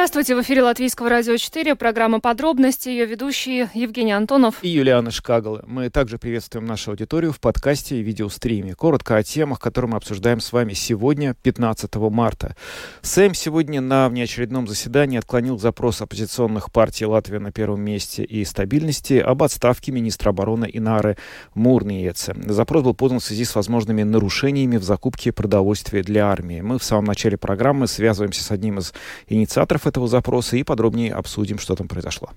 Здравствуйте, в эфире Латвийского радио 4, программа «Подробности», ее ведущие Евгений Антонов и Юлиана Шкагала. Мы также приветствуем нашу аудиторию в подкасте и видеостриме. Коротко о темах, которые мы обсуждаем с вами сегодня, 15 марта. Сэм сегодня на внеочередном заседании отклонил запрос оппозиционных партий Латвии на первом месте и стабильности об отставке министра обороны Инары Мурниеца. Запрос был подан в связи с возможными нарушениями в закупке продовольствия для армии. Мы в самом начале программы связываемся с одним из инициаторов этого запроса и подробнее обсудим, что там произошло.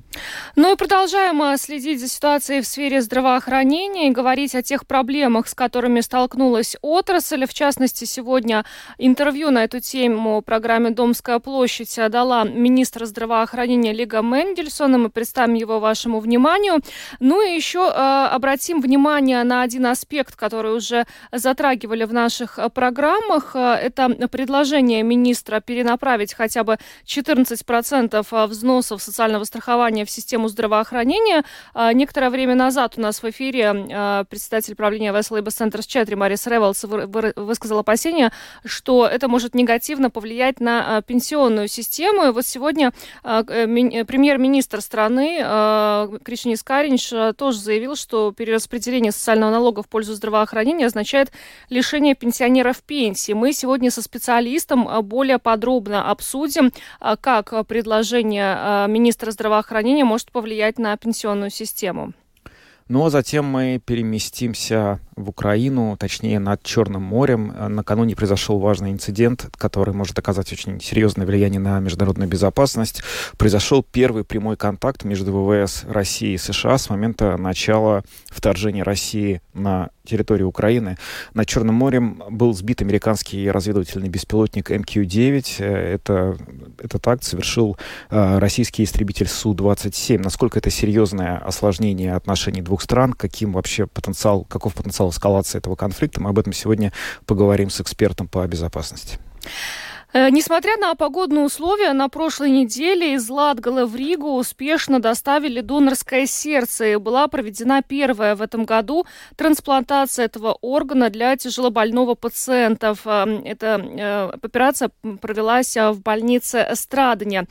Ну и продолжаем э, следить за ситуацией в сфере здравоохранения и говорить о тех проблемах, с которыми столкнулась отрасль. В частности, сегодня интервью на эту тему программе «Домская площадь» дала министр здравоохранения Лига Мендельсона. Мы представим его вашему вниманию. Ну и еще э, обратим внимание на один аспект, который уже затрагивали в наших э, программах. Э, это предложение министра перенаправить хотя бы 14 14% а, взносов социального страхования в систему здравоохранения. А, некоторое время назад у нас в эфире а, председатель правления West Labor Centers 4 Марис Ревелс высказал опасения, что это может негативно повлиять на пенсионную систему. И вот сегодня э, премьер-министр страны Кришнис Каринч тоже заявил, что перераспределение социального налога в пользу здравоохранения означает лишение пенсионеров пенсии. Мы сегодня со специалистом более подробно обсудим, как предложение а, министра здравоохранения может повлиять на пенсионную систему? Ну а затем мы переместимся в Украину, точнее над Черным морем. Накануне произошел важный инцидент, который может оказать очень серьезное влияние на международную безопасность. Произошел первый прямой контакт между ВВС России и США с момента начала вторжения России на территорию Украины. Над Черным морем был сбит американский разведывательный беспилотник МК-9. Это, этот акт совершил э, российский истребитель Су-27. Насколько это серьезное осложнение отношений двух стран, каким вообще потенциал, каков потенциал эскалации этого конфликта, мы об этом сегодня поговорим с экспертом по безопасности. Э, несмотря на погодные условия, на прошлой неделе из Латгала в Ригу успешно доставили донорское сердце. И была проведена первая в этом году трансплантация этого органа для тяжелобольного пациента. Э, эта э, операция провелась в больнице Страдания.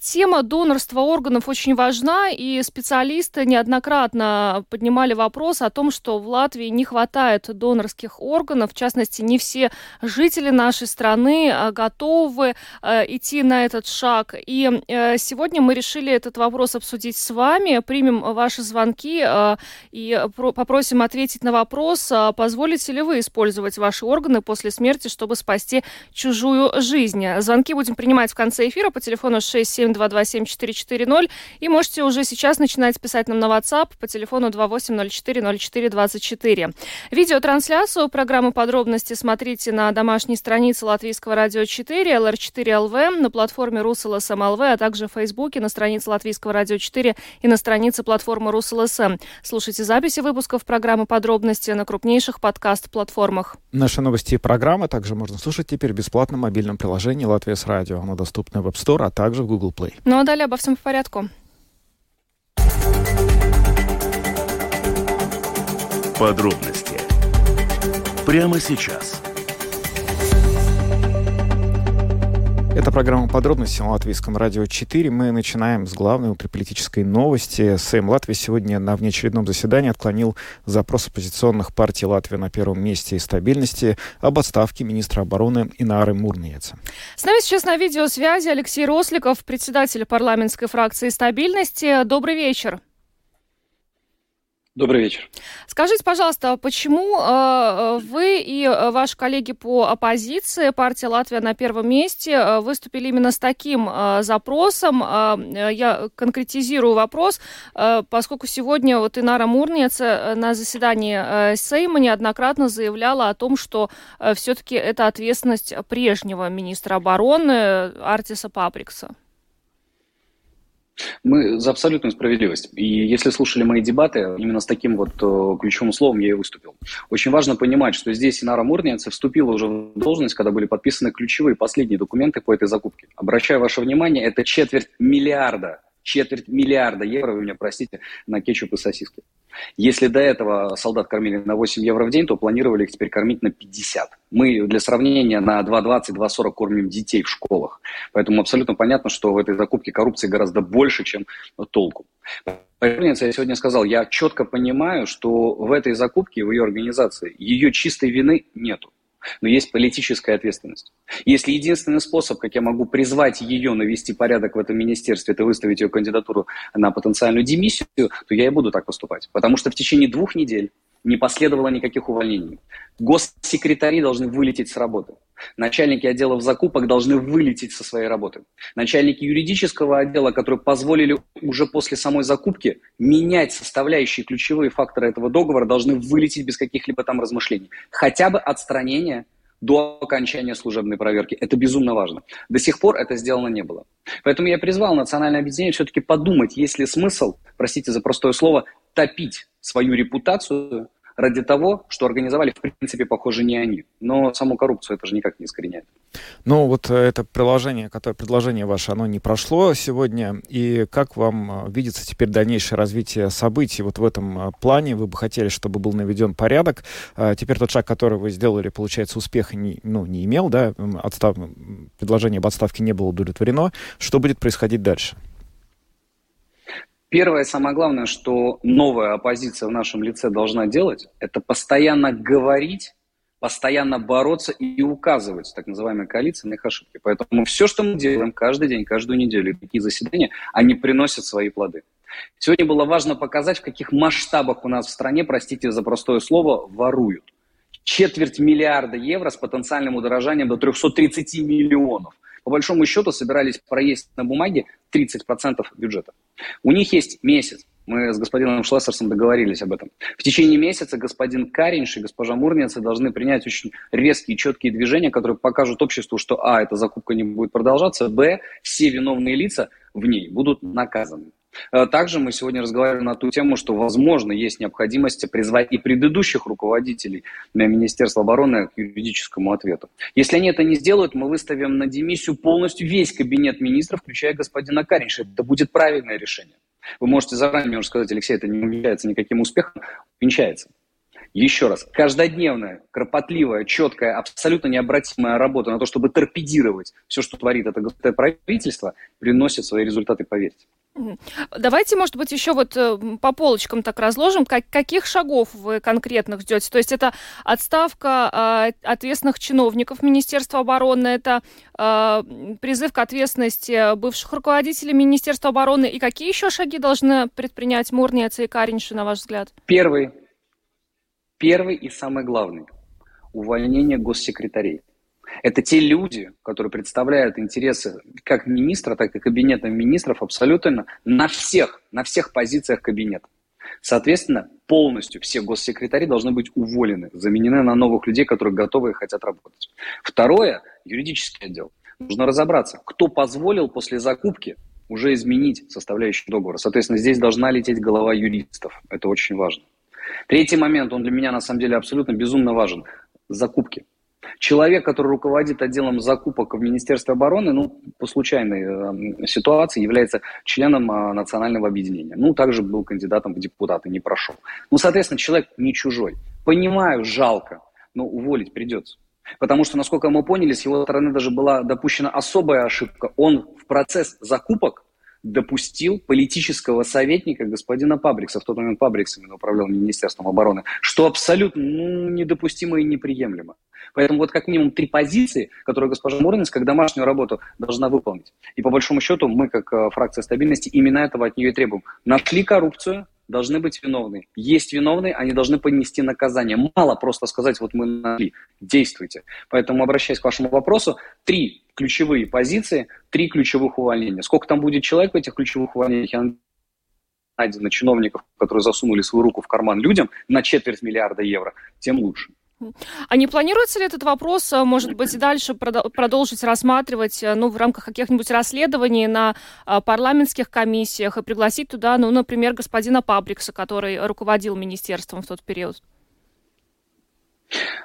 Тема донорства органов очень важна, и специалисты неоднократно поднимали вопрос о том, что в Латвии не хватает донорских органов. В частности, не все жители нашей страны готовы э, идти на этот шаг. И э, сегодня мы решили этот вопрос обсудить с вами, примем ваши звонки э, и про- попросим ответить на вопрос, э, позволите ли вы использовать ваши органы после смерти, чтобы спасти чужую жизнь. Звонки будем принимать в конце эфира по телефону 672274440 и можете уже сейчас начинать писать нам на WhatsApp по телефону 28040424. Видеотрансляцию программы подробности смотрите на домашней странице Латвийского радио 4, LR4LV, на платформе rus.lsm.lv, а также в Фейсбуке, на странице Латвийского радио 4 и на странице платформы Rus.LSM. Слушайте записи выпусков программы «Подробности» на крупнейших подкаст-платформах. Наши новости и программы также можно слушать теперь в бесплатном мобильном приложении «Латвия с радио». Оно доступно в App Store, а также в Google Play. Ну а далее обо всем по порядку. Подробности прямо сейчас – Это программа «Подробности» на Латвийском радио 4. Мы начинаем с главной внутриполитической новости. Сэм Латвии сегодня на внеочередном заседании отклонил запрос оппозиционных партий Латвии на первом месте и стабильности об отставке министра обороны Инары Мурниеца. С нами сейчас на видеосвязи Алексей Росликов, председатель парламентской фракции «Стабильности». Добрый вечер. Добрый вечер. Скажите, пожалуйста, почему э, вы и э, ваши коллеги по оппозиции, партия Латвия на первом месте, э, выступили именно с таким э, запросом? Э, я конкретизирую вопрос, э, поскольку сегодня вот Инара Мурнец э, на заседании э, Сейма неоднократно заявляла о том, что э, все-таки это ответственность прежнего министра обороны Артиса Паприкса. Мы за абсолютную справедливость. И если слушали мои дебаты, именно с таким вот э, ключевым словом я и выступил. Очень важно понимать, что здесь Инара Мурница вступила уже в должность, когда были подписаны ключевые последние документы по этой закупке. Обращаю ваше внимание, это четверть миллиарда четверть миллиарда евро, вы меня простите, на кетчуп и сосиски. Если до этого солдат кормили на 8 евро в день, то планировали их теперь кормить на 50. Мы для сравнения на 2,20-2,40 кормим детей в школах. Поэтому абсолютно понятно, что в этой закупке коррупции гораздо больше, чем толку. Поэтому я сегодня сказал, я четко понимаю, что в этой закупке, в ее организации, ее чистой вины нету но есть политическая ответственность. Если единственный способ, как я могу призвать ее навести порядок в этом министерстве, это выставить ее кандидатуру на потенциальную демиссию, то я и буду так поступать. Потому что в течение двух недель не последовало никаких увольнений. Госсекретари должны вылететь с работы. Начальники отделов закупок должны вылететь со своей работы. Начальники юридического отдела, которые позволили уже после самой закупки менять составляющие ключевые факторы этого договора, должны вылететь без каких-либо там размышлений. Хотя бы отстранение до окончания служебной проверки. Это безумно важно. До сих пор это сделано не было. Поэтому я призвал национальное объединение все-таки подумать, есть ли смысл, простите за простое слово, топить свою репутацию ради того, что организовали, в принципе, похоже, не они. Но саму коррупцию это же никак не искореняет. Ну, вот э, это приложение, которое, предложение ваше, оно не прошло сегодня. И как вам э, видится теперь дальнейшее развитие событий вот в этом э, плане? Вы бы хотели, чтобы был наведен порядок. Теперь тот шаг, который вы сделали, получается, успеха не, ну, не имел, да? Отстав... Предложение об отставке не было удовлетворено. Что будет происходить дальше? Первое, самое главное, что новая оппозиция в нашем лице должна делать, это постоянно говорить, постоянно бороться и указывать так называемой коалиции на их ошибки. Поэтому все, что мы делаем каждый день, каждую неделю, такие заседания, они приносят свои плоды. Сегодня было важно показать, в каких масштабах у нас в стране, простите за простое слово, воруют. Четверть миллиарда евро с потенциальным удорожанием до 330 миллионов по большому счету собирались проесть на бумаге 30% бюджета. У них есть месяц. Мы с господином Шлессерсом договорились об этом. В течение месяца господин Каринш и госпожа Мурница должны принять очень резкие, четкие движения, которые покажут обществу, что а, эта закупка не будет продолжаться, б, все виновные лица в ней будут наказаны. Э, также мы сегодня разговаривали на ту тему, что, возможно, есть необходимость призвать и предыдущих руководителей Министерства обороны к юридическому ответу. Если они это не сделают, мы выставим на демиссию полностью весь кабинет министров, включая господина Каринша. Это будет правильное решение. Вы можете заранее уже сказать, Алексей, это не увенчается никаким успехом. Венчается. Еще раз, каждодневная, кропотливая, четкая, абсолютно необратимая работа на то, чтобы торпедировать все, что творит это правительство, приносит свои результаты, поверьте. Давайте, может быть, еще вот э, по полочкам так разложим, как, каких шагов вы конкретно ждете? То есть это отставка э, ответственных чиновников Министерства обороны, это э, призыв к ответственности бывших руководителей Министерства обороны, и какие еще шаги должны предпринять Мурниец и Каринши, на ваш взгляд? Первый, первый и самый главный – увольнение госсекретарей. Это те люди, которые представляют интересы как министра, так и кабинета министров абсолютно на всех, на всех позициях кабинета. Соответственно, полностью все госсекретари должны быть уволены, заменены на новых людей, которые готовы и хотят работать. Второе, юридический отдел. Нужно разобраться, кто позволил после закупки уже изменить составляющую договора. Соответственно, здесь должна лететь голова юристов. Это очень важно. Третий момент, он для меня на самом деле абсолютно безумно важен. Закупки. Человек, который руководит отделом закупок в Министерстве обороны, ну, по случайной э, ситуации является членом э, национального объединения. Ну, также был кандидатом в депутаты, не прошел. Ну, соответственно, человек не чужой. Понимаю, жалко, но уволить придется. Потому что, насколько мы поняли, с его стороны даже была допущена особая ошибка. Он в процесс закупок допустил политического советника господина Пабрикса, в тот момент Пабрикс именно управлял Министерством обороны, что абсолютно ну, недопустимо и неприемлемо. Поэтому вот как минимум три позиции, которые госпожа Мурнинс как домашнюю работу должна выполнить. И по большому счету мы, как э, фракция стабильности, именно этого от нее и требуем. Нашли коррупцию, должны быть виновны. Есть виновные, они должны понести наказание. Мало просто сказать, вот мы нашли, действуйте. Поэтому, обращаясь к вашему вопросу, три ключевые позиции, три ключевых увольнения. Сколько там будет человек в этих ключевых увольнениях, я найдено чиновников, которые засунули свою руку в карман людям на четверть миллиарда евро, тем лучше. А не планируется ли этот вопрос, э, может быть, дальше продолжить рассматривать э, ну, в рамках каких-нибудь расследований на э, парламентских комиссиях и пригласить туда, ну, например, господина Пабрикса, который руководил министерством в тот период?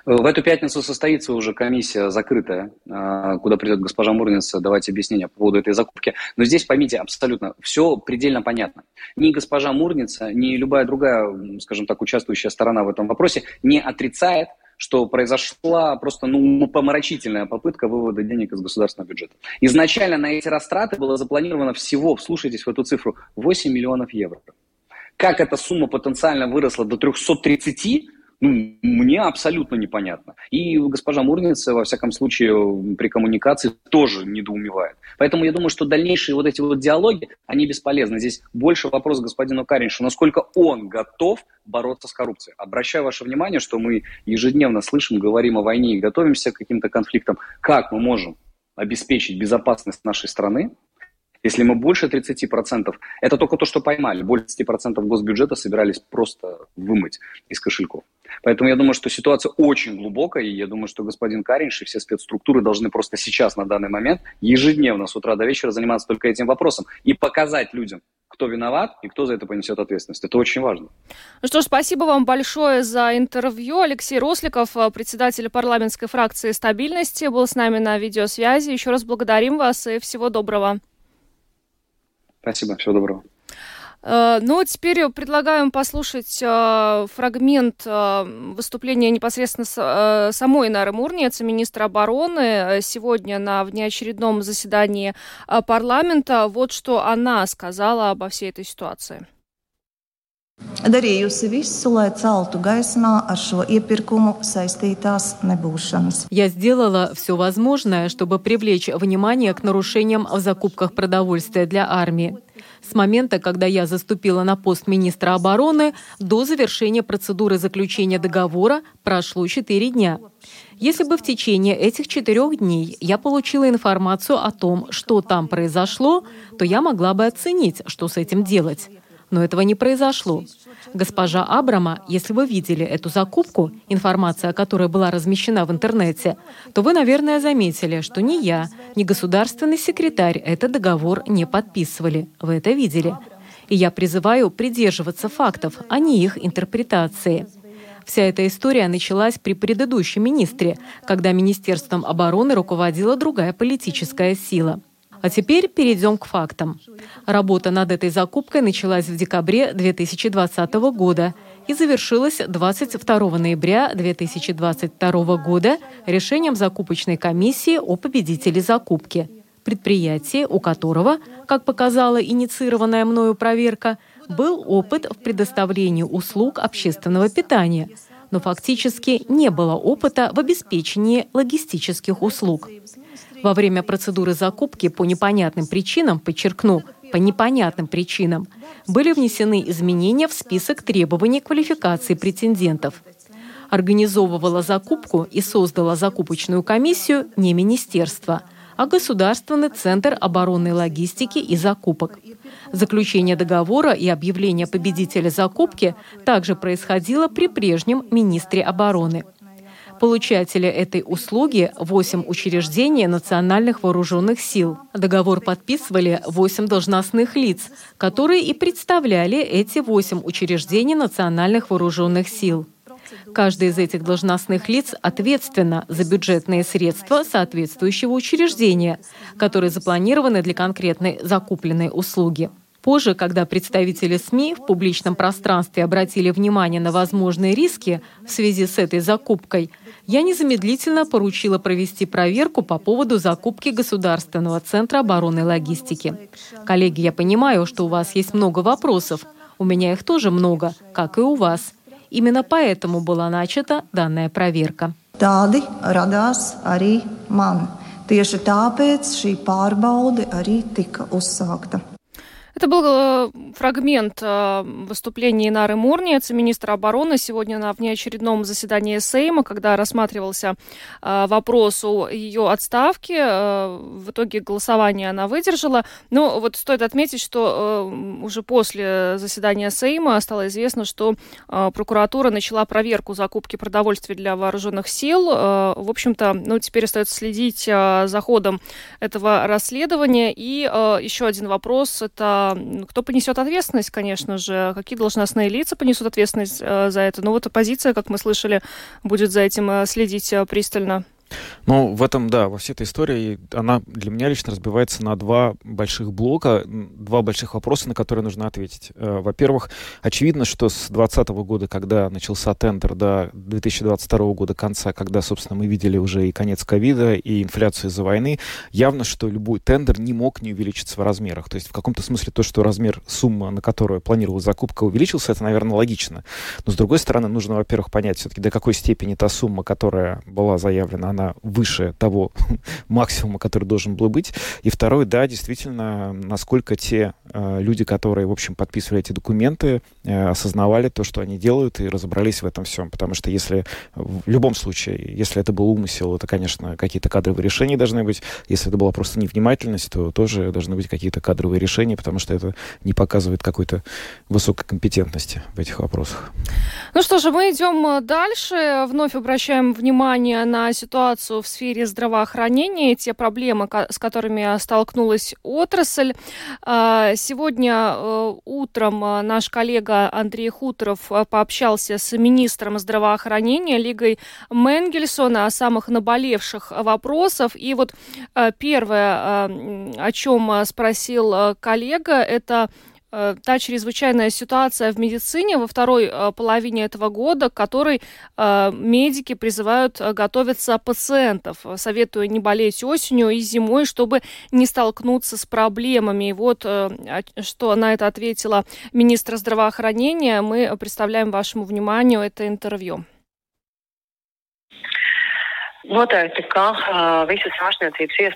В эту пятницу состоится уже комиссия закрытая, куда придет госпожа Мурница давать объяснения по поводу этой закупки. Но здесь, поймите, абсолютно все предельно понятно. Ни госпожа Мурница, ни любая другая, скажем так, участвующая сторона в этом вопросе не отрицает, что произошла просто ну, помрачительная попытка вывода денег из государственного бюджета. Изначально на эти растраты было запланировано всего, вслушайтесь в эту цифру, 8 миллионов евро. Как эта сумма потенциально выросла до 330, ну, мне абсолютно непонятно. И госпожа Мурница, во всяком случае, при коммуникации тоже недоумевает. Поэтому я думаю, что дальнейшие вот эти вот диалоги, они бесполезны. Здесь больше вопрос господину Кариншу, насколько он готов бороться с коррупцией. Обращаю ваше внимание, что мы ежедневно слышим, говорим о войне и готовимся к каким-то конфликтам. Как мы можем обеспечить безопасность нашей страны, если мы больше 30%, это только то, что поймали, больше 30% госбюджета собирались просто вымыть из кошельков. Поэтому я думаю, что ситуация очень глубокая, и я думаю, что господин Каринш и все спецструктуры должны просто сейчас, на данный момент, ежедневно с утра до вечера заниматься только этим вопросом и показать людям, кто виноват и кто за это понесет ответственность. Это очень важно. Ну что ж, спасибо вам большое за интервью. Алексей Росликов, э, председатель парламентской фракции стабильности, был с нами на видеосвязи. Еще раз благодарим вас и всего доброго. Спасибо, всего доброго. Э, ну, теперь предлагаем послушать э, фрагмент э, выступления непосредственно самой Нары Мурниец, министра обороны, сегодня на внеочередном заседании парламента. Вот что она сказала обо всей этой ситуации. Darījusi visu, lai celtu gaismā ar šo iepirkumu saistītās nebūšanas. Я сделала все возможное, чтобы привлечь внимание к нарушениям в закупках продовольствия для армии. С момента, когда я заступила на пост министра обороны, до завершения процедуры заключения договора прошло четыре дня. Если бы в течение этих четырех дней я получила информацию о том, что там произошло, то я могла бы оценить, что с этим делать. Но этого не произошло. Госпожа Абрама, если вы видели эту закупку, информация о которой была размещена в интернете, то вы, наверное, заметили, что ни я, ни государственный секретарь этот договор не подписывали. Вы это видели. И я призываю придерживаться фактов, а не их интерпретации. Вся эта история началась при предыдущем министре, когда Министерством обороны руководила другая политическая сила. А теперь перейдем к фактам. Работа над этой закупкой началась в декабре 2020 года и завершилась 22 ноября 2022 года решением закупочной комиссии о победителе закупки. Предприятие, у которого, как показала инициированная мною проверка, был опыт в предоставлении услуг общественного питания, но фактически не было опыта в обеспечении логистических услуг. Во время процедуры закупки по непонятным причинам, подчеркну, по непонятным причинам, были внесены изменения в список требований квалификации претендентов. Организовывала закупку и создала закупочную комиссию не министерство, а Государственный центр оборонной логистики и закупок. Заключение договора и объявление победителя закупки также происходило при прежнем министре обороны – Получатели этой услуги – 8 учреждений национальных вооруженных сил. Договор подписывали 8 должностных лиц, которые и представляли эти 8 учреждений национальных вооруженных сил. Каждый из этих должностных лиц ответственно за бюджетные средства соответствующего учреждения, которые запланированы для конкретной закупленной услуги. Позже, когда представители СМИ в публичном пространстве обратили внимание на возможные риски в связи с этой закупкой, я незамедлительно поручила провести проверку по поводу закупки Государственного центра обороны и логистики. Коллеги, я понимаю, что у вас есть много вопросов. У меня их тоже много, как и у вас. Именно поэтому была начата данная проверка. Tādi radās arī man. Tieši tāpēc šī. Это был э, фрагмент э, выступления Инары Мурниец, министра обороны, сегодня на внеочередном заседании Сейма, когда рассматривался э, вопрос о ее отставке. В итоге голосование она выдержала. Но вот стоит отметить, что уже после заседания Сейма стало известно, что прокуратура начала проверку закупки продовольствия для вооруженных сил. В общем-то, ну, теперь остается следить за ходом этого расследования. И еще один вопрос – это кто понесет ответственность, конечно же, какие должностные лица понесут ответственность за это. Ну вот оппозиция, как мы слышали, будет за этим следить пристально. Ну, в этом, да, во всей этой истории она для меня лично разбивается на два больших блока, два больших вопроса, на которые нужно ответить. Э, во-первых, очевидно, что с 2020 года, когда начался тендер, до 2022 года конца, когда, собственно, мы видели уже и конец ковида, и инфляцию из-за войны, явно, что любой тендер не мог не увеличиться в размерах. То есть в каком-то смысле то, что размер суммы, на которую планировалась закупка, увеличился, это, наверное, логично. Но, с другой стороны, нужно, во-первых, понять все-таки, до какой степени та сумма, которая была заявлена, она она выше того максимума, который должен был быть. И второе, да, действительно, насколько те э, люди, которые, в общем, подписывали эти документы, э, осознавали то, что они делают, и разобрались в этом всем. Потому что если в любом случае, если это был умысел, это, конечно, какие-то кадровые решения должны быть. Если это была просто невнимательность, то тоже должны быть какие-то кадровые решения, потому что это не показывает какой-то высокой компетентности в этих вопросах. Ну что же, мы идем э, дальше. Вновь обращаем внимание на ситуацию в сфере здравоохранения, те проблемы, с которыми столкнулась отрасль. А, сегодня э, утром э, наш коллега Андрей Хуторов э, пообщался с министром здравоохранения Лигой Менгельсона о самых наболевших вопросах. И вот первое, о чем спросил коллега, это та чрезвычайная ситуация в медицине во второй э, половине этого года, к которой э, медики призывают готовиться пациентов, советуя не болеть осенью и зимой, чтобы не столкнуться с проблемами. И вот что на это ответила министр здравоохранения. Мы представляем вашему вниманию это интервью.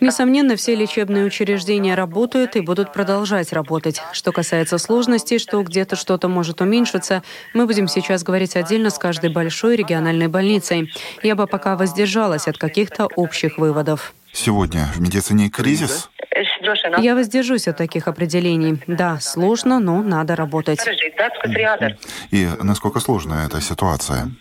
Несомненно, все лечебные учреждения работают и будут продолжать работать. Что касается сложностей, что где-то что-то может уменьшиться, мы будем сейчас говорить отдельно с каждой большой региональной больницей. Я бы пока воздержалась от каких-то общих выводов. Сегодня в медицине кризис? Я воздержусь от таких определений. Да, сложно, но надо работать. И насколько сложная эта ситуация?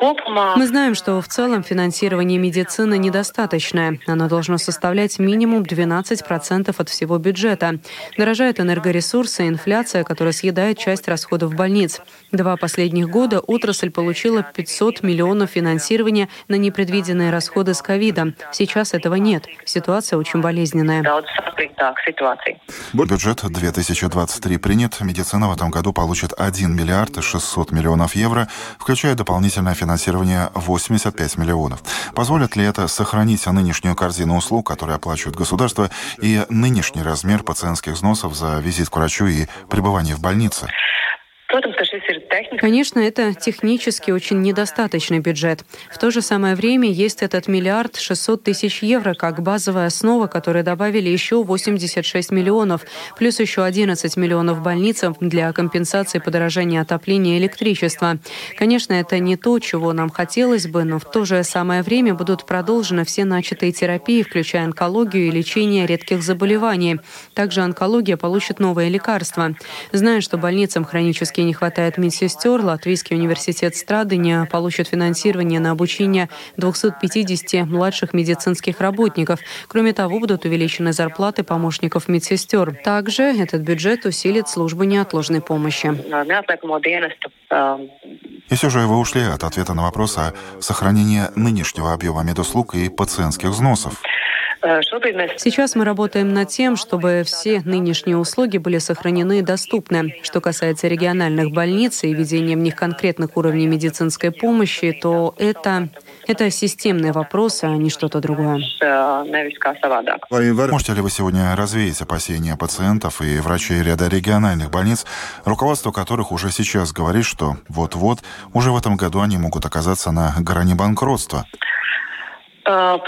Мы знаем, что в целом финансирование медицины недостаточное. Оно должно составлять минимум 12% от всего бюджета. Дорожают энергоресурсы, инфляция, которая съедает часть расходов больниц. Два последних года отрасль получила 500 миллионов финансирования на непредвиденные расходы с ковидом. Сейчас этого нет. Ситуация очень болезненная. Бюджет 2023 принят. Медицина в этом году получит 1 миллиард 600 миллионов евро, включая дополнительное финансирование финансирования 85 миллионов. Позволит ли это сохранить нынешнюю корзину услуг, которые оплачивает государство, и нынешний размер пациентских взносов за визит к врачу и пребывание в больнице? Конечно, это технически очень недостаточный бюджет. В то же самое время есть этот миллиард 600 тысяч евро как базовая основа, которые добавили еще 86 миллионов, плюс еще 11 миллионов больницам для компенсации подорожания отопления и электричества. Конечно, это не то, чего нам хотелось бы, но в то же самое время будут продолжены все начатые терапии, включая онкологию и лечение редких заболеваний. Также онкология получит новые лекарства. Знаю, что больницам хронически не хватает медсестер, Латвийский университет Страдыня получит финансирование на обучение 250 младших медицинских работников. Кроме того, будут увеличены зарплаты помощников медсестер. Также этот бюджет усилит службу неотложной помощи. И все же вы ушли от ответа на вопрос о сохранении нынешнего объема медуслуг и пациентских взносов. Сейчас мы работаем над тем, чтобы все нынешние услуги были сохранены и доступны. Что касается региональных больниц и введения в них конкретных уровней медицинской помощи, то это это системный вопрос, а не что-то другое. Можете ли вы сегодня развеять опасения пациентов и врачей ряда региональных больниц, руководство которых уже сейчас говорит, что вот-вот, уже в этом году они могут оказаться на грани банкротства? Э,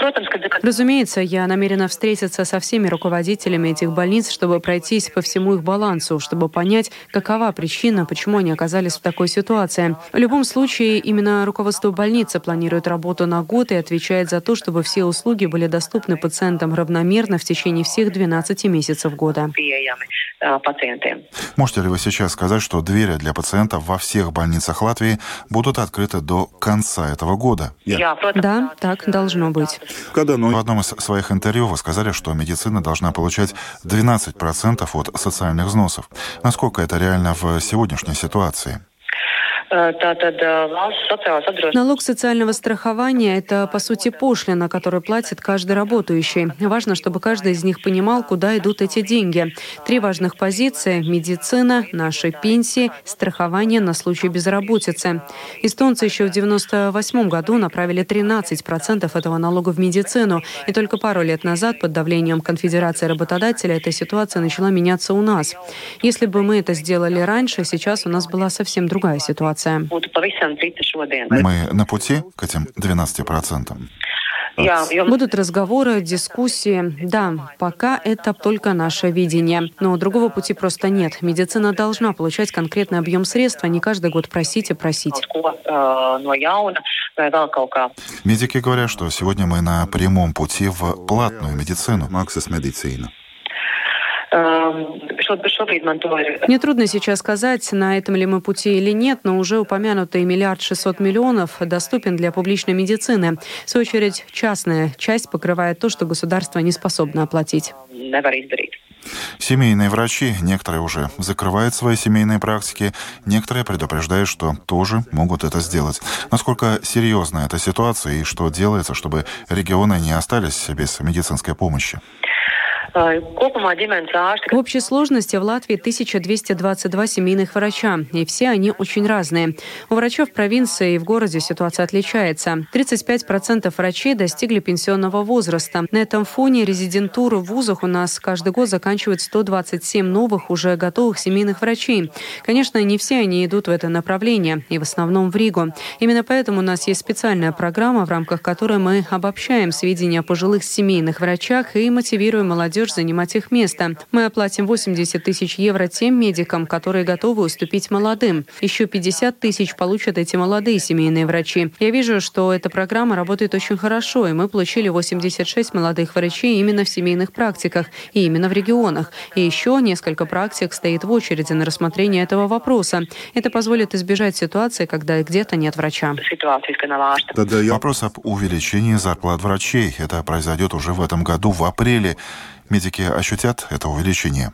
Разумеется, я намерена встретиться со всеми руководителями этих больниц, чтобы пройтись по всему их балансу, чтобы понять, какова причина, почему они оказались в такой ситуации. В любом случае, именно руководство больницы планирует работу на год и отвечает за то, чтобы все услуги были доступны пациентам равномерно в течение всех 12 месяцев года. Пациентам. Можете ли вы сейчас сказать, что двери для пациентов во всех больницах Латвии будут открыты до конца этого года? Да, так должно быть. В одном из своих интервью вы сказали, что медицина должна получать 12% от социальных взносов. Насколько это реально в сегодняшней ситуации? Э, Налог социального страхования – это, по сути, пошлина, которую платит каждый работающий. Важно, чтобы каждый из них понимал, куда идут эти деньги. Три важных позиции – медицина, наши пенсии, страхование на случай безработицы. Эстонцы еще в 1998 году направили 13% этого налога в медицину. И только пару лет назад под давлением Конфедерации работодателей эта ситуация начала меняться у нас. Если бы мы это сделали раньше, сейчас у нас была совсем другая ситуация ситуация. Мы на пути к этим 12%. Будут разговоры, дискуссии. Да, пока это только наше видение. Но другого пути просто нет. Медицина должна получать конкретный объем средств, а не каждый год просить и просить. Медики говорят, что сегодня мы на прямом пути в платную медицину. Максис медицина. Мне трудно сейчас сказать, на этом ли мы пути или нет, но уже упомянутый миллиард шестьсот миллионов доступен для публичной медицины. В свою очередь, частная часть покрывает то, что государство не способно оплатить. Семейные врачи, некоторые уже закрывают свои семейные практики, некоторые предупреждают, что тоже могут это сделать. Насколько серьезна эта ситуация и что делается, чтобы регионы не остались без медицинской помощи? В общей сложности в Латвии 1222 семейных врача, и все они очень разные. У врачей в провинции и в городе ситуация отличается. 35% врачей достигли пенсионного возраста. На этом фоне резидентуру в вузах у нас каждый год заканчивают 127 новых, уже готовых семейных врачей. Конечно, не все они идут в это направление, и в основном в Ригу. Именно поэтому у нас есть специальная программа, в рамках которой мы обобщаем сведения о пожилых семейных врачах и мотивируем молодежь занимать их место. Мы оплатим 80 тысяч евро тем медикам, которые готовы уступить молодым. Еще 50 тысяч получат эти молодые семейные врачи. Я вижу, что эта программа работает очень хорошо, и мы получили 86 молодых врачей именно в семейных практиках и именно в регионах. И еще несколько практик стоит в очереди на рассмотрение этого вопроса. Это позволит избежать ситуации, когда где-то нет врача. Вопрос об увеличении зарплат врачей. Это произойдет уже в этом году, в апреле медики ощутят это увеличение?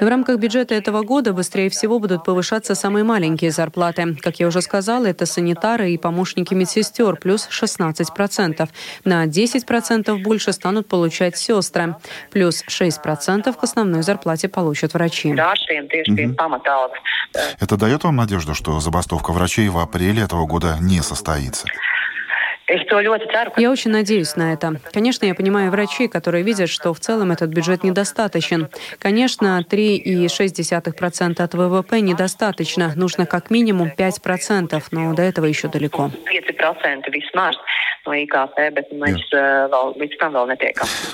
В рамках бюджета этого года быстрее всего будут повышаться самые маленькие зарплаты. Как я уже сказала, это санитары и помощники медсестер, плюс 16%. На 10% больше станут получать сестры. Плюс 6% к основной зарплате получат врачи. Это дает вам надежду, что забастовка врачей в апреле этого года не состоится? Я очень надеюсь на это. Конечно, я понимаю врачей, которые видят, что в целом этот бюджет недостаточен. Конечно, 3,6% от ВВП недостаточно. Нужно как минимум 5%, но до этого еще далеко.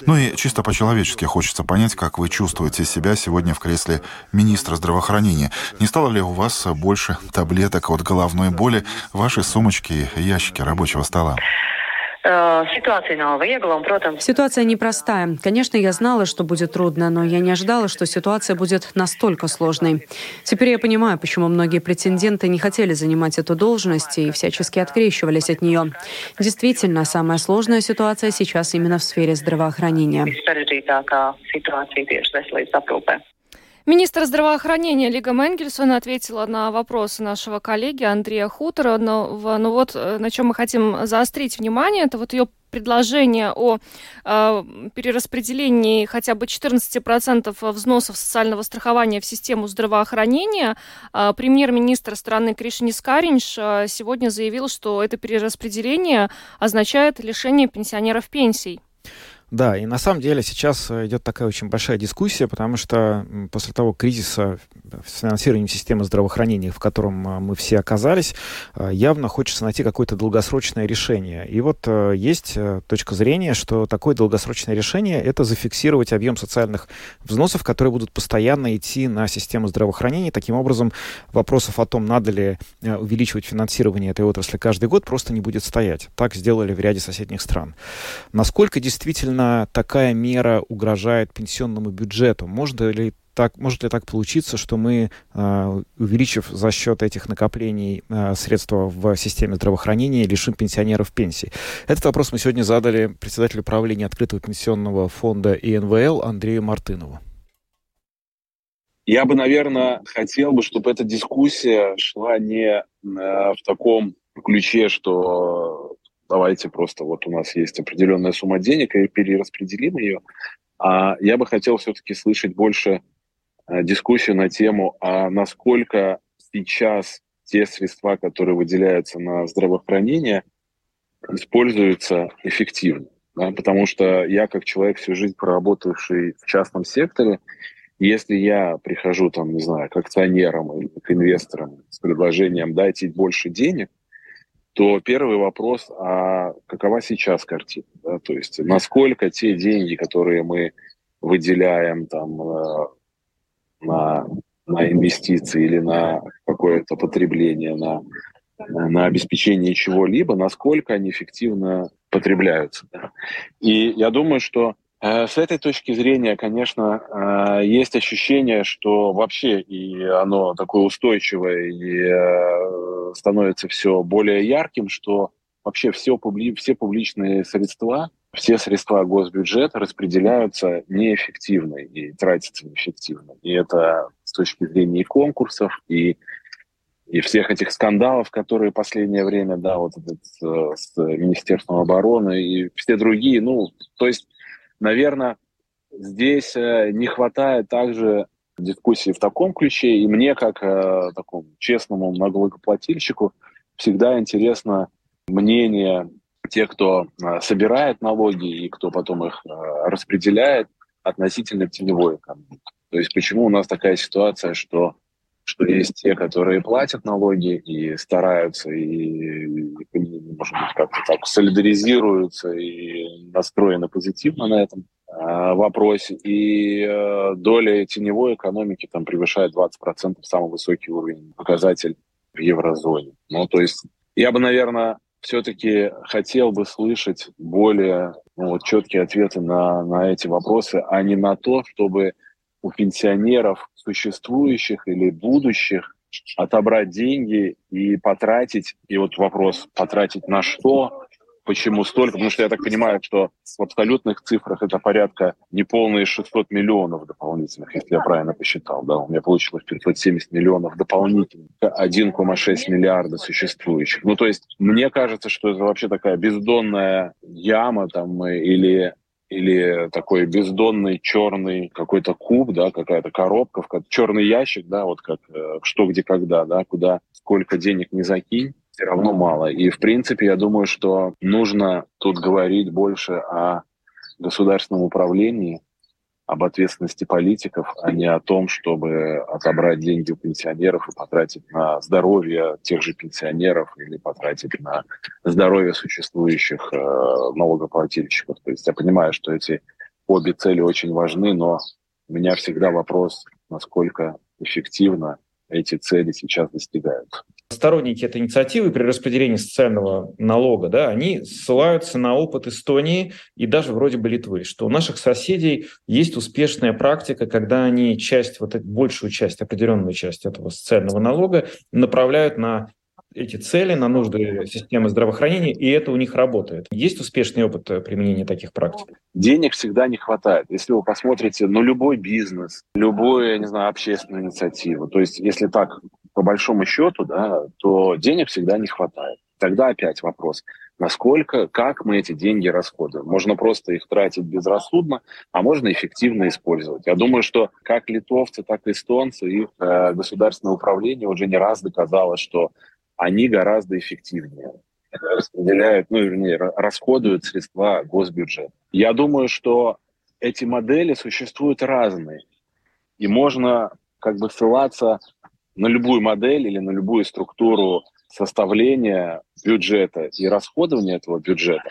Ну и чисто по-человечески хочется понять, как вы чувствуете себя сегодня в кресле министра здравоохранения. Не стало ли у вас больше таблеток от головной боли в вашей сумочке и ящике рабочего стола? Э, ситуация непростая. Конечно, я знала, что будет трудно, но я не ожидала, что ситуация будет настолько сложной. Теперь я понимаю, почему многие претенденты не хотели занимать эту должность и всячески открещивались от нее. Действительно, самая сложная ситуация сейчас именно в сфере здравоохранения. Министр здравоохранения Лига Менгельсон ответила на вопросы нашего коллеги Андрея Хутора. Но, но вот э, на чем мы хотим заострить внимание, это вот ее предложение о э, перераспределении хотя бы 14% взносов социального страхования в систему здравоохранения. Э, премьер-министр страны Кришнис Каринш э, сегодня заявил, что это перераспределение означает лишение пенсионеров пенсий. Да, и на самом деле сейчас э, идет такая очень большая дискуссия, потому что после того кризиса с финансированием системы здравоохранения, в котором э, мы все оказались, э, явно хочется найти какое-то долгосрочное решение. И вот есть точка зрения, что такое долгосрочное решение — это зафиксировать объем социальных взносов, которые будут постоянно идти на систему здравоохранения. Таким образом, вопросов о том, надо ли увеличивать финансирование этой отрасли каждый год, просто не будет стоять. Так сделали в ряде соседних стран. Насколько действительно именно такая мера угрожает пенсионному бюджету? Можно ли так, может ли так получиться, что мы, э, увеличив за счет этих накоплений э, средства в системе здравоохранения, лишим пенсионеров пенсии? Этот вопрос мы сегодня задали председателю правления открытого пенсионного фонда ИНВЛ Андрею Мартынову. Я бы, наверное, хотел бы, чтобы эта дискуссия шла не в таком ключе, что давайте просто вот у нас есть определенная сумма денег и перераспределим ее. А я бы хотел все-таки слышать больше Э, дискуссию на тему, а насколько сейчас те средства, которые выделяются на здравоохранение, используются эффективно. Да? Потому что я, как человек, всю жизнь проработавший в частном секторе, если я прихожу, там, не знаю, к акционерам или к инвесторам с предложением дайте больше денег, то первый вопрос, а какова сейчас картина? Да? То есть насколько те деньги, которые мы выделяем там, э, на, на инвестиции или на какое-то потребление, на, на обеспечение чего-либо, насколько они эффективно потребляются. И я думаю, что с этой точки зрения, конечно, э, есть ощущение, что вообще и оно такое устойчивое и э, становится все более ярким, что вообще все, публи, все публичные средства все средства госбюджета распределяются неэффективно и тратятся неэффективно. И это с точки зрения и конкурсов, и, и всех этих скандалов, которые последнее время, да, вот этот э, с Министерством обороны и все другие. Ну, то есть, наверное, здесь э, не хватает также дискуссии в таком ключе, и мне, как э, такому честному налогоплательщику, всегда интересно мнение те, кто а, собирает налоги и кто потом их а, распределяет относительно теневой экономики. То есть почему у нас такая ситуация, что, что есть те, которые платят налоги и стараются, и, может быть, как-то так солидаризируются и настроены позитивно на этом э, вопросе, и э, доля теневой экономики там превышает 20%, самый высокий уровень, показатель в еврозоне. Ну, то есть я бы, наверное, все-таки хотел бы слышать более ну, вот, четкие ответы на, на эти вопросы, а не на то, чтобы у пенсионеров существующих или будущих отобрать деньги и потратить. И вот вопрос, потратить на что, Почему столько? Потому что я так понимаю, что в абсолютных цифрах это порядка неполные 600 миллионов дополнительных, если я правильно посчитал. Да? У меня получилось 570 миллионов дополнительных, 1,6 миллиарда существующих. Ну, то есть мне кажется, что это вообще такая бездонная яма там, или или такой бездонный черный какой-то куб, да, какая-то коробка, черный ящик, да, вот как э, что, где, когда, да, куда сколько денег не закинь, все равно мало. И, в принципе, я думаю, что нужно тут говорить больше о государственном управлении, об ответственности политиков, а не о том, чтобы отобрать деньги у пенсионеров и потратить на здоровье тех же пенсионеров или потратить на здоровье существующих э, налогоплательщиков. То есть я понимаю, что эти обе цели очень важны, но у меня всегда вопрос, насколько эффективно эти цели сейчас достигаются сторонники этой инициативы при распределении социального налога, да, они ссылаются на опыт Эстонии и даже вроде бы Литвы, что у наших соседей есть успешная практика, когда они часть, вот большую часть, определенную часть этого социального налога направляют на эти цели, на нужды системы здравоохранения, и это у них работает. Есть успешный опыт э, применения таких практик? Денег всегда не хватает. Если вы посмотрите на любой бизнес, любую, я не знаю, общественную инициативу, то есть если так по большому счету, да, то денег всегда не хватает. Тогда опять вопрос, насколько, как мы эти деньги расходуем. Можно просто их тратить безрассудно, а можно эффективно использовать. Я думаю, что как литовцы, так и эстонцы, их э, государственное управление уже не раз доказало, что они гораздо эффективнее распределяют, ну, вернее, расходуют средства госбюджета. Я думаю, что эти модели существуют разные. И можно как бы ссылаться на любую модель или на любую структуру составления бюджета и расходования этого бюджета.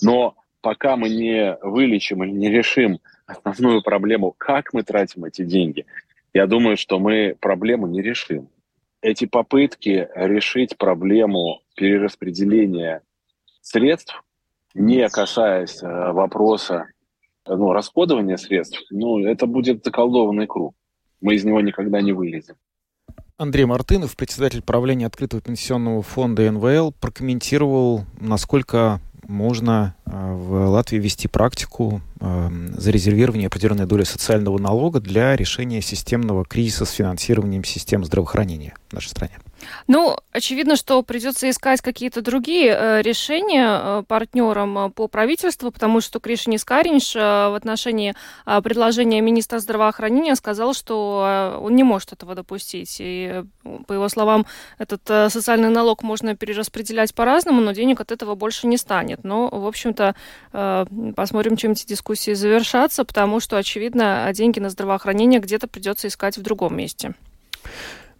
Но пока мы не вылечим или не решим основную проблему, как мы тратим эти деньги, я думаю, что мы проблему не решим. Эти попытки решить проблему перераспределения средств, не касаясь э, вопроса ну, расходования средств, ну, это будет заколдованный круг. Мы из него никогда не вылезем. Андрей Мартынов, председатель правления открытого пенсионного фонда НВЛ, прокомментировал, насколько можно а, в Латвии вести практику э, зарезервирования определенной доли социального налога для решения системного кризиса с финансированием систем здравоохранения в нашей стране. Ну, очевидно, что придется искать какие-то другие э, решения э, партнерам э, по правительству, потому что Кришини Скаринш в отношении предложения министра здравоохранения сказал, что он не может этого допустить. И, по его словам, этот социальный налог можно перераспределять по-разному, но денег от этого больше не станет. Но, в общем-то, посмотрим, чем эти дискуссии завершатся, потому что, очевидно, деньги на здравоохранение где-то придется искать в другом месте.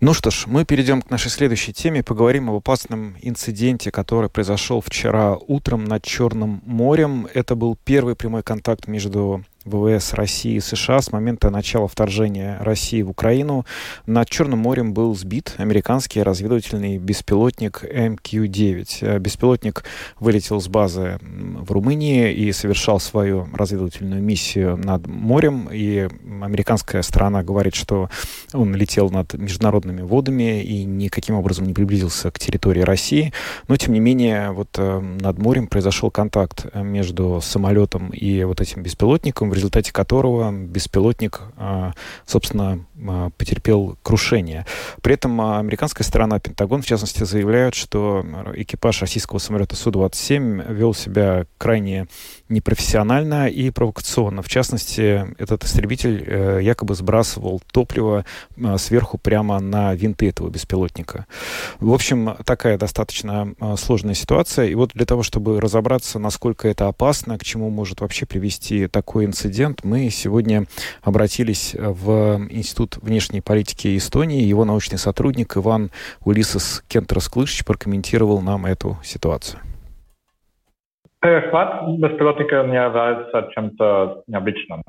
Ну что ж, мы перейдем к нашей следующей теме. Поговорим об опасном инциденте, который произошел вчера утром над Черным морем. Это был первый прямой контакт между ВВС России и США с момента начала вторжения России в Украину. Над Черным морем был сбит американский разведывательный беспилотник МК-9. Э, беспилотник вылетел с базы в Румынии и совершал свою разведывательную миссию над морем. И американская сторона говорит, что он летел над международными водами и никаким образом не приблизился к территории России. Но, тем не менее, вот э, над морем произошел контакт между самолетом и вот этим беспилотником в результате которого беспилотник, а, собственно, а, потерпел крушение. При этом а, американская сторона, Пентагон, в частности, заявляют, что экипаж российского самолета Су-27 вел себя крайне непрофессионально и провокационно. В частности, этот истребитель э, якобы сбрасывал топливо сверху прямо на винты этого беспилотника. В общем, такая достаточно сложная ситуация. И вот для того, чтобы разобраться, насколько это опасно, к чему может вообще привести такой инцидент, мы сегодня обратились в Институт внешней политики Эстонии. Его научный сотрудник Иван Улисас Кентерс-Клышич прокомментировал нам эту ситуацию. Перехват беспилотника не является чем-то необычным.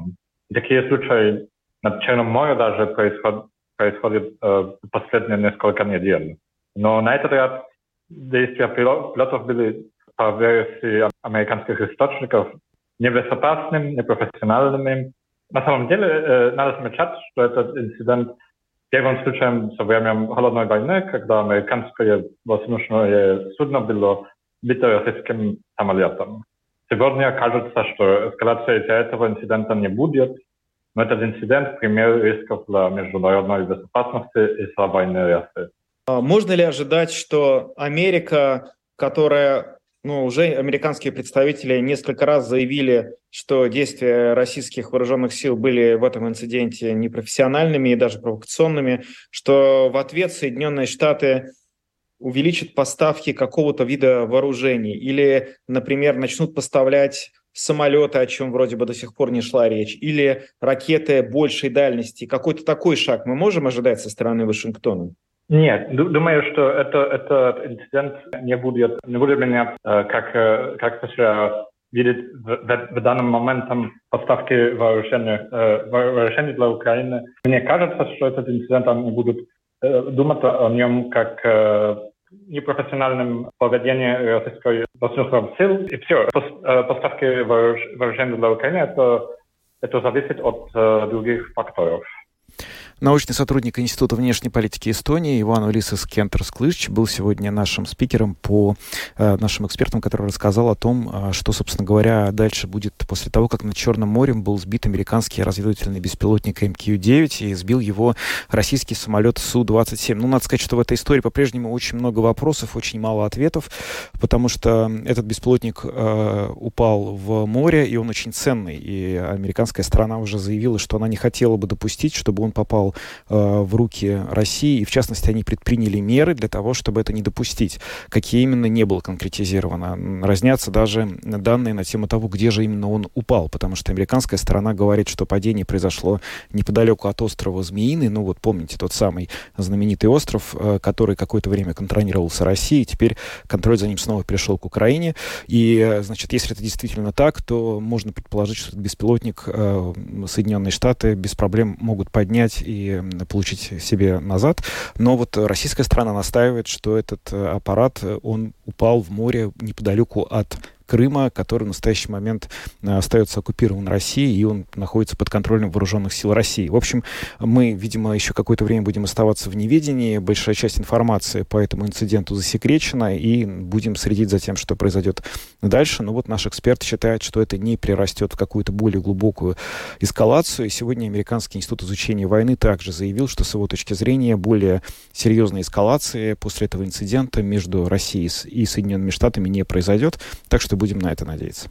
Такие случаи над Черным морем даже происход, происходят э, последние несколько недель. Но на этот раз действия пилотов были по версии американских источников небезопасным, непрофессиональным. На самом деле, э, надо замечать, что этот инцидент первым случаем со времен Холодной войны, когда американское воздушное судно было российским самолетом. Сегодня кажется, что эскалация из этого инцидента не будет, но этот инцидент – пример рисков для международной безопасности и России. А можно ли ожидать, что Америка, которая ну, уже американские представители несколько раз заявили, что действия российских вооруженных сил были в этом инциденте непрофессиональными и даже провокационными, что в ответ Соединенные Штаты увеличат поставки какого-то вида вооружений или, например, начнут поставлять самолеты, о чем вроде бы до сих пор не шла речь, или ракеты большей дальности. Какой-то такой шаг мы можем ожидать со стороны Вашингтона? Нет, думаю, что это, этот инцидент не будет, не будет менять, э, как, э, как США видит в, в, в данном момент поставки вооружений, э, вооружений для Украины. Мне кажется, что этот инцидент они будут думать о нем как непрофессиональном поведении российской воздушных сил. И все, поставки вооружений для Украины, это, это зависит от других факторов. Научный сотрудник Института внешней политики Эстонии Иван Улисес Кентерс Клыч был сегодня нашим спикером по э, нашим экспертам, который рассказал о том, э, что, собственно говоря, дальше будет после того, как над Черным морем был сбит американский разведывательный беспилотник МК-9 и сбил его российский самолет Су-27. Ну, надо сказать, что в этой истории по-прежнему очень много вопросов, очень мало ответов, потому что этот беспилотник э, упал в море, и он очень ценный. И американская сторона уже заявила, что она не хотела бы допустить, чтобы он попал э, в руки России, и в частности они предприняли меры для того, чтобы это не допустить. Какие именно не было конкретизировано. Разнятся даже данные на тему того, где же именно он упал, потому что американская сторона говорит, что падение произошло неподалеку от острова Змеиный, ну вот помните тот самый знаменитый остров, э, который какое-то время контролировался Россией, теперь контроль за ним снова перешел к Украине, и, значит, если это действительно так, то можно предположить, что этот беспилотник э, Соединенные Штаты без проблем могут поднять и получить себе назад. Но вот российская страна настаивает, что этот э, аппарат, э, он упал в море неподалеку от Крыма, который в настоящий момент остается оккупирован Россией, и он находится под контролем вооруженных сил России. В общем, мы, видимо, еще какое-то время будем оставаться в неведении. Большая часть информации по этому инциденту засекречена, и будем следить за тем, что произойдет дальше. Но вот наш эксперт считает, что это не прирастет в какую-то более глубокую эскалацию. И сегодня Американский институт изучения войны также заявил, что с его точки зрения более серьезной эскалации после этого инцидента между Россией и Соединенными Штатами не произойдет. Так что будем на это надеяться.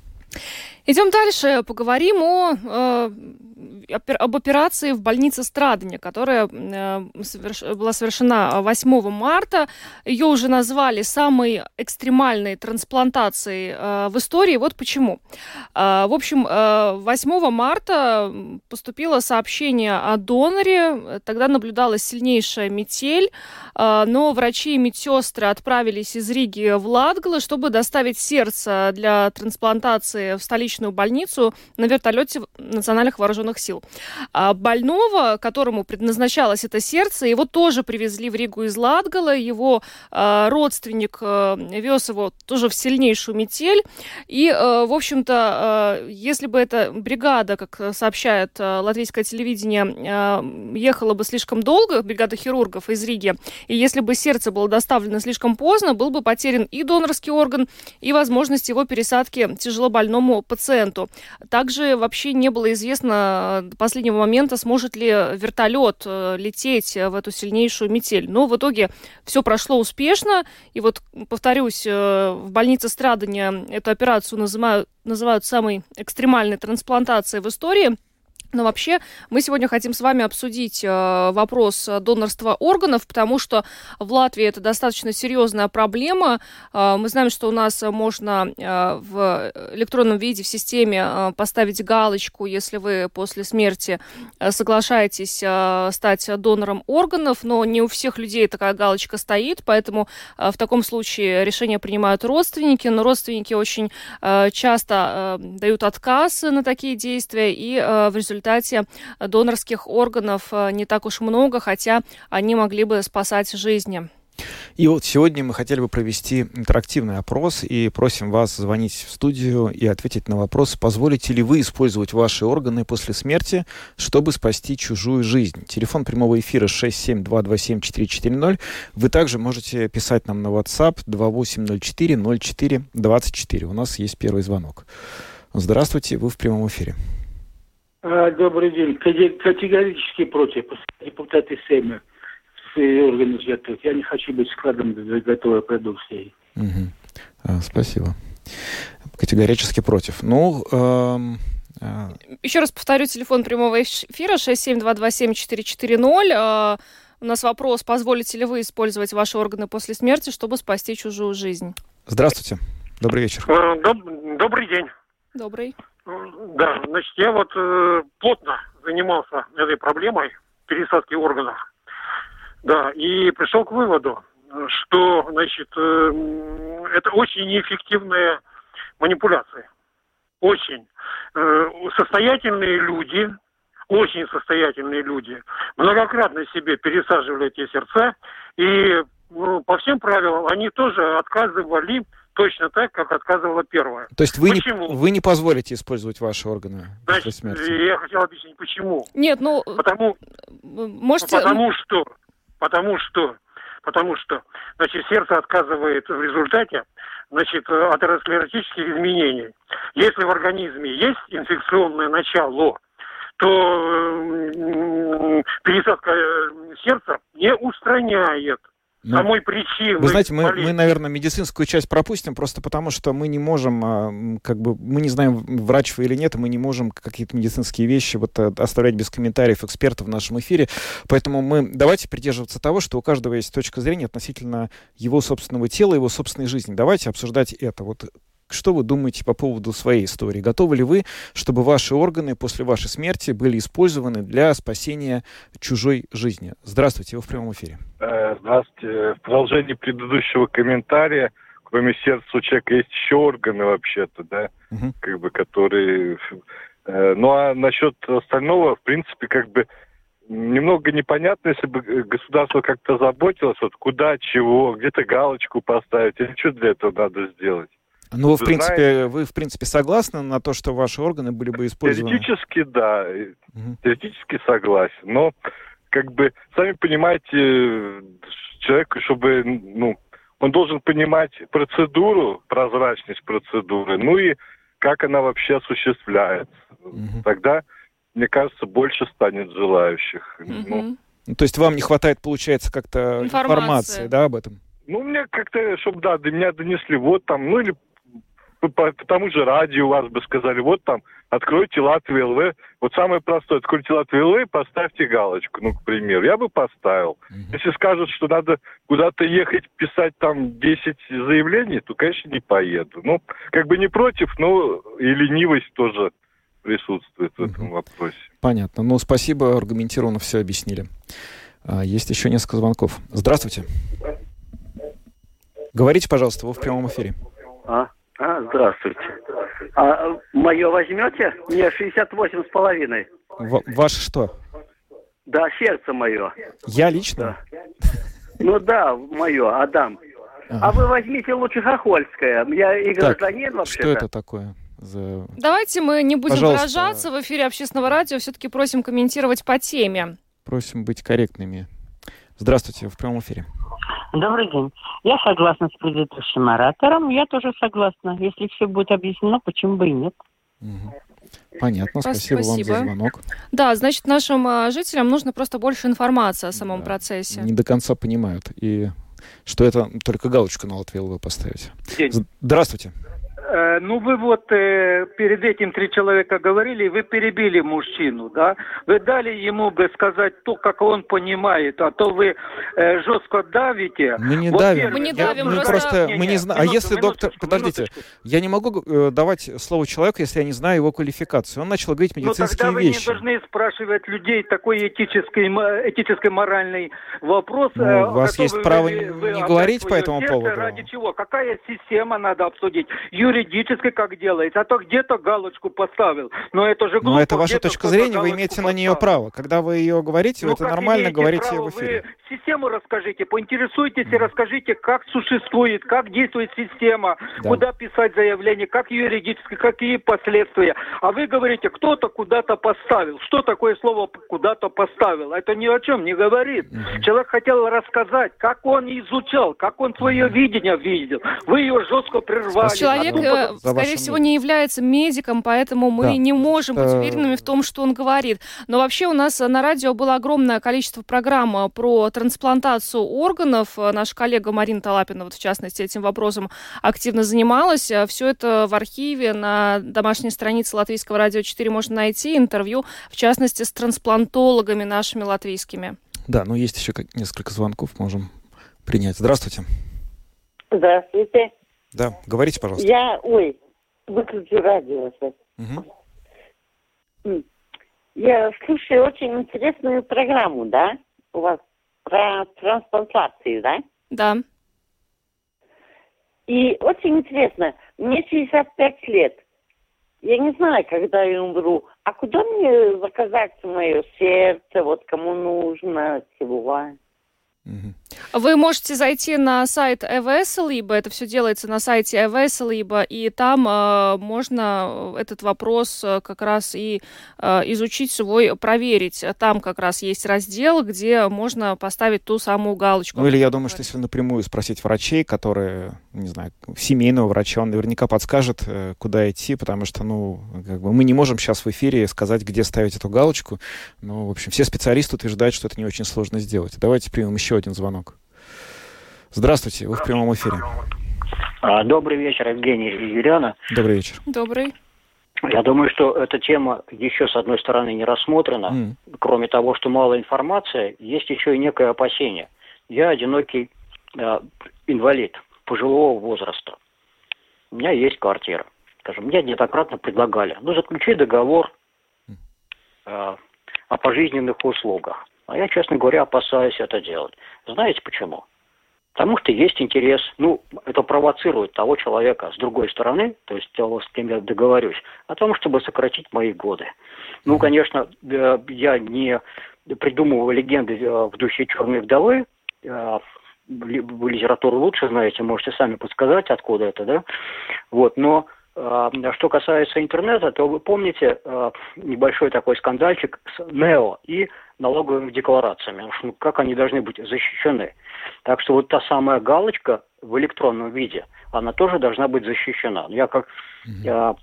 Идем дальше, поговорим о, э, об операции в больнице Страдания, которая э, соверш... была совершена 8 марта. Ее уже назвали самой экстремальной трансплантацией э, в истории. Вот почему. Э, в общем, э, 8 марта поступило сообщение о доноре. Тогда наблюдалась сильнейшая метель, э, но врачи и медсестры отправились из Риги в Ладгало, чтобы доставить сердце для трансплантации в столичную столичную больницу на вертолете национальных вооруженных сил. А больного, которому предназначалось это сердце, его тоже привезли в Ригу из Латгала. Его э, родственник э, вез его тоже в сильнейшую метель. И, э, в общем-то, э, если бы эта бригада, как сообщает э, латвийское телевидение, э, ехала бы слишком долго, бригада хирургов из Риги, и если бы сердце было доставлено слишком поздно, был бы потерян и донорский орган, и возможность его пересадки тяжелобольному пациенту пациенту. Также вообще не было известно до последнего момента, сможет ли вертолет э, лететь в эту сильнейшую метель. Но в итоге все прошло успешно. И вот, повторюсь, э, в больнице страдания эту операцию называют, называют самой экстремальной трансплантацией в истории – но вообще мы сегодня хотим с вами обсудить э, вопрос донорства органов, потому что в Латвии это достаточно серьезная проблема. Э, мы знаем, что у нас можно э, в электронном виде в системе поставить галочку, если вы после смерти соглашаетесь стать донором органов, но не у всех людей такая галочка стоит, поэтому в таком случае решение принимают родственники, но родственники очень часто дают отказ на такие действия, и в результате результате донорских органов э, не так уж много, хотя они могли бы спасать жизни. И вот сегодня мы хотели бы провести интерактивный опрос и просим вас звонить в студию и ответить на вопрос, позволите ли вы использовать ваши органы после смерти, чтобы спасти чужую жизнь. Телефон прямого эфира 67227-440. Вы также можете писать нам на WhatsApp 2804-04-24. У нас есть первый звонок. Здравствуйте, вы в прямом эфире. А, добрый день. Категорически против. Депутаты Сейма органы готовят. Я не хочу быть складом готовой продукции. Угу. А, спасибо. Категорически против. Ну, эм... А, Еще раз повторю, телефон прямого эфира 67227-440. У нас вопрос, позволите ли вы использовать ваши органы после смерти, чтобы спасти чужую жизнь? Здравствуйте. Добрый вечер. Доб- добрый день. Добрый. Да, значит, я вот э, плотно занимался этой проблемой пересадки органов. Да, и пришел к выводу, что, значит, э, это очень неэффективная манипуляция. Очень. Э, состоятельные люди, очень состоятельные люди, многократно себе пересаживали эти сердца, и ну, по всем правилам они тоже отказывали точно так, как отказывала первая. То есть вы почему? не, вы не позволите использовать ваши органы Значит, после смерти? Я хотел объяснить, почему. Нет, ну... Потому, можете... потому что, потому что, потому что, значит, сердце отказывает в результате, значит, атеросклеротических изменений. Если в организме есть инфекционное начало, то пересадка э, сердца не устраняет ну, самой причины. Вы знаете, мы, мы, наверное, медицинскую часть пропустим, просто потому что мы не можем, а, как бы, мы не знаем, врач вы или нет, мы не можем какие-то медицинские вещи вот э, оставлять без комментариев экспертов в нашем эфире. Поэтому мы давайте придерживаться того, что у каждого есть точка зрения относительно его собственного тела, его собственной жизни. Давайте обсуждать это. Вот что вы думаете по поводу своей истории? Готовы ли вы, чтобы ваши органы после вашей смерти были использованы для спасения чужой жизни? Здравствуйте, вы в прямом эфире. Э, здравствуйте. В продолжении предыдущего комментария, кроме сердца у человека есть еще органы вообще-то, да, угу. как бы, которые... Э, ну а насчет остального, в принципе, как бы немного непонятно, если бы государство как-то заботилось, вот куда, чего, где-то галочку поставить, или что для этого надо сделать? Ну, вы, в принципе, знаете, вы, в принципе, согласны на то, что ваши органы были бы использованы? Теоретически, да. Угу. Теоретически согласен. Но, как бы, сами понимаете, человек, чтобы, ну, он должен понимать процедуру, прозрачность процедуры, ну и как она вообще осуществляется. Угу. Тогда, мне кажется, больше станет желающих. Угу. Ну, ну, то есть вам не хватает, получается, как-то информации, информации да, об этом? Ну, мне как-то, чтобы, да, до меня донесли, вот там, ну, или по, по тому же радио вас бы сказали, вот там, откройте Латвию ЛВ. Вот самое простое, откройте Латвию ЛВ, поставьте галочку, ну, к примеру. Я бы поставил. Mm-hmm. Если скажут, что надо куда-то ехать, писать там 10 заявлений, то, конечно, не поеду. Ну, как бы не против, но и ленивость тоже присутствует в этом вопросе. Понятно. Ну, спасибо, аргументированно все объяснили. А, есть еще несколько звонков. Здравствуйте. Говорите, пожалуйста, вы в прямом эфире. А, а здравствуйте. А мое возьмете? Мне 68 с половиной. Ваше что? Да, сердце мое. Я лично? Да. Ну да, мое, Адам. А вы возьмите лучше Хохольское. Я и гражданин вообще. Что это такое? За... Давайте мы не будем Пожалуйста. выражаться в эфире общественного радио. Все-таки просим комментировать по теме. Просим быть корректными. Здравствуйте, в прямом эфире. Добрый день. Я согласна с предыдущим оратором. Я тоже согласна. Если все будет объяснено, почему бы и нет. Понятно, спасибо, спасибо вам за звонок. Да, значит, нашим а, жителям нужно просто больше информации о самом да. процессе. Не до конца понимают. И что это только галочку на Латвию вы поставите. День. Здравствуйте. Э, ну, вы вот э, перед этим три человека говорили, вы перебили мужчину, да? Вы дали ему бы сказать то, как он понимает, а то вы э, жестко давите. Мы не вот давим. Мы не давим, я, просто... просто не, мы не знаем. А если доктор... Подождите, минуточку. я не могу э, давать слово человеку, если я не знаю его квалификацию. Он начал говорить медицинские вещи. Ну, тогда вещи. вы не должны спрашивать людей такой этический, этический моральный вопрос. Ну, э, у вас есть право вы, вы не говорить по этому поводу. Ради чего? Какая система надо обсудить? Юрий юридически как делается, а то где-то галочку поставил. Но это же глупо. Но это ваша точка зрения, вы имеете поставил. на нее право. Когда вы ее говорите, ну, это нормально говорить ее в эфире. Вы систему расскажите, поинтересуйтесь mm. и расскажите, как существует, как действует система, да. куда писать заявление, как юридически, какие последствия. А вы говорите, кто-то куда-то поставил. Что такое слово куда-то поставил? Это ни о чем не говорит. Mm-hmm. Человек хотел рассказать, как он изучал, как он свое видение видел. Вы ее жестко прервали. Человек Э, скорее всего, не является медиком, поэтому мы да. не можем быть уверенными в том, что он говорит. Но вообще у нас на радио было огромное количество программ э, про трансплантацию органов. Э, наша коллега Марина Талапина, вот в частности, этим вопросом активно занималась. Все это в архиве на домашней странице Латвийского радио 4 можно найти. Интервью, в частности, с трансплантологами нашими латвийскими. Да, но есть еще несколько звонков, можем принять. Здравствуйте. Здравствуйте. Да, говорите, пожалуйста. Я, ой, выключу радио сейчас. Угу. Я слушаю очень интересную программу, да? У вас про трансплантации, да? Да. И очень интересно, мне 65 лет. Я не знаю, когда я умру. А куда мне заказать мое сердце, вот кому нужно, чего? Вы можете зайти на сайт ЭВС, либо это все делается на сайте ЭВС, либо и там э, можно этот вопрос э, как раз и э, изучить свой, проверить. Там как раз есть раздел, где можно поставить ту самую галочку. Ну или я думаю, что если напрямую спросить врачей, которые, не знаю, семейного врача, он наверняка подскажет, э, куда идти, потому что, ну, как бы мы не можем сейчас в эфире сказать, где ставить эту галочку. Но, в общем, все специалисты утверждают, что это не очень сложно сделать. Давайте примем еще один звонок. Здравствуйте, вы в прямом эфире. А, добрый вечер, Евгений и Юлиана. Добрый вечер. Добрый. Я думаю, что эта тема еще, с одной стороны, не рассмотрена. Mm. Кроме того, что мало информации, есть еще и некое опасение. Я одинокий э, инвалид пожилого возраста. У меня есть квартира. Скажем, мне неоднократно предлагали, ну, заключи договор э, о пожизненных услугах. А я, честно говоря, опасаюсь это делать. Знаете почему? Потому что есть интерес, ну, это провоцирует того человека с другой стороны, то есть того, с кем я договорюсь, о том, чтобы сократить мои годы. Ну, конечно, э, я не придумываю легенды э, в духе черной вдовы, э, вы литературу лучше знаете, можете сами подсказать, откуда это, да? Вот, но что касается интернета, то вы помните э, небольшой такой скандальчик с НЕО и налоговыми декларациями. Ну, как они должны быть защищены? Так что вот та самая галочка в электронном виде, она тоже должна быть защищена. Я как mm-hmm.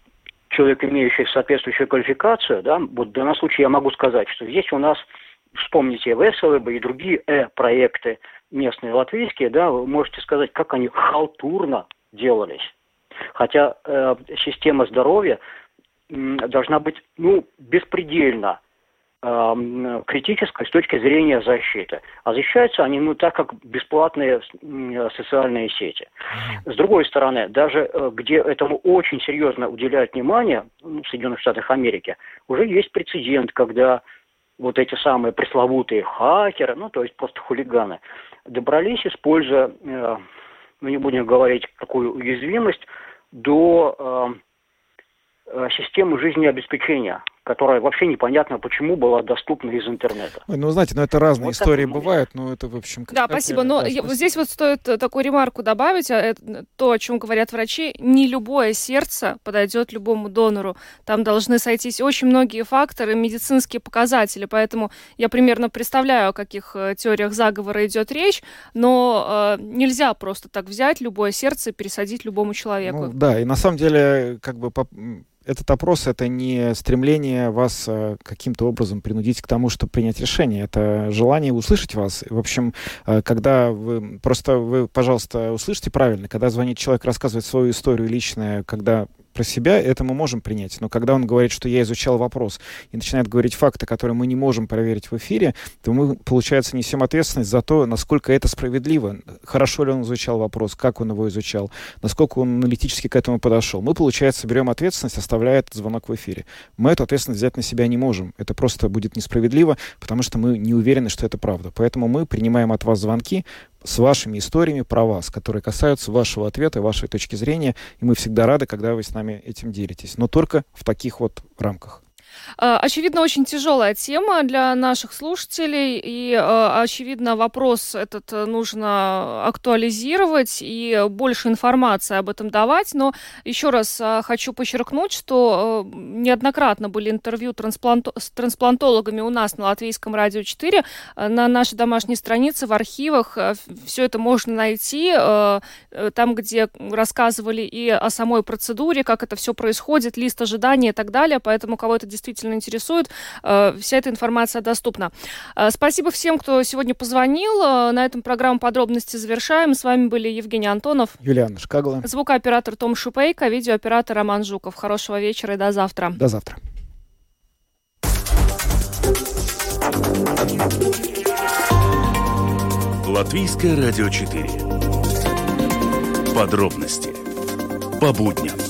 человек, имеющий соответствующую квалификацию, да, вот в данном случае я могу сказать, что здесь у нас, вспомните ВСЛБ и другие Э-проекты местные латвийские, да, вы можете сказать, как они халтурно делались. Хотя э, система здоровья э, должна быть, ну, беспредельно э, критической с точки зрения защиты. А защищаются они ну, так, как бесплатные социальные сети. С другой стороны, даже э, где этому очень серьезно уделяют внимание, ну, в Соединенных Штатах Америки, уже есть прецедент, когда вот эти самые пресловутые хакеры, ну, то есть просто хулиганы, добрались, используя, э, ну, не будем говорить, какую уязвимость, до э, Э, системы жизнеобеспечения, которая вообще непонятно почему была доступна из интернета. Ой, ну, знаете, ну это разные вот истории бывают, но это, в общем... Да, спасибо, но да, спасибо. здесь вот стоит э, такую ремарку добавить, а это, то, о чем говорят врачи, не любое сердце подойдет любому донору. Там должны сойтись очень многие факторы, медицинские показатели, поэтому я примерно представляю, о каких э, теориях заговора идет речь, но э, нельзя просто так взять любое сердце и пересадить любому человеку. Ну, да, и на самом деле, как бы этот опрос это не стремление вас э, каким-то образом принудить к тому, чтобы принять решение. Это желание услышать вас. В общем, э, когда вы просто вы, пожалуйста, услышите правильно, когда звонит человек, рассказывает свою историю личную, когда про себя, это мы можем принять. Но когда он говорит, что я изучал вопрос, и начинает говорить факты, которые мы не можем проверить в эфире, то мы, получается, несем ответственность за то, насколько это справедливо. Хорошо ли он изучал вопрос, как он его изучал, насколько он аналитически к этому подошел. Мы, получается, берем ответственность, оставляя этот звонок в эфире. Мы эту ответственность взять на себя не можем. Это просто будет несправедливо, потому что мы не уверены, что это правда. Поэтому мы принимаем от вас звонки, с вашими историями про вас, которые касаются вашего ответа, вашей точки зрения. И мы всегда рады, когда вы с нами этим делитесь. Но только в таких вот рамках. Э, очевидно, очень тяжелая тема для наших слушателей, и, э, очевидно, вопрос этот нужно актуализировать и больше информации об этом давать. Но еще раз э, хочу подчеркнуть, что неоднократно были интервью транспланто с трансплантологами у нас на Латвийском радио 4, на нашей домашней странице, в архивах. Все это можно найти там, где рассказывали и о самой процедуре, как это все происходит, лист ожидания и так далее. Поэтому кого это действительно действительно интересует, э, вся эта информация доступна. Э, спасибо всем, кто сегодня позвонил. Э, на этом программу подробности завершаем. С вами были Евгений Антонов, Юлиана Шкагла, звукооператор Том Шупейко, видеооператор Роман Жуков. Хорошего вечера и до завтра. До завтра. Латвийское радио 4. Подробности по будням.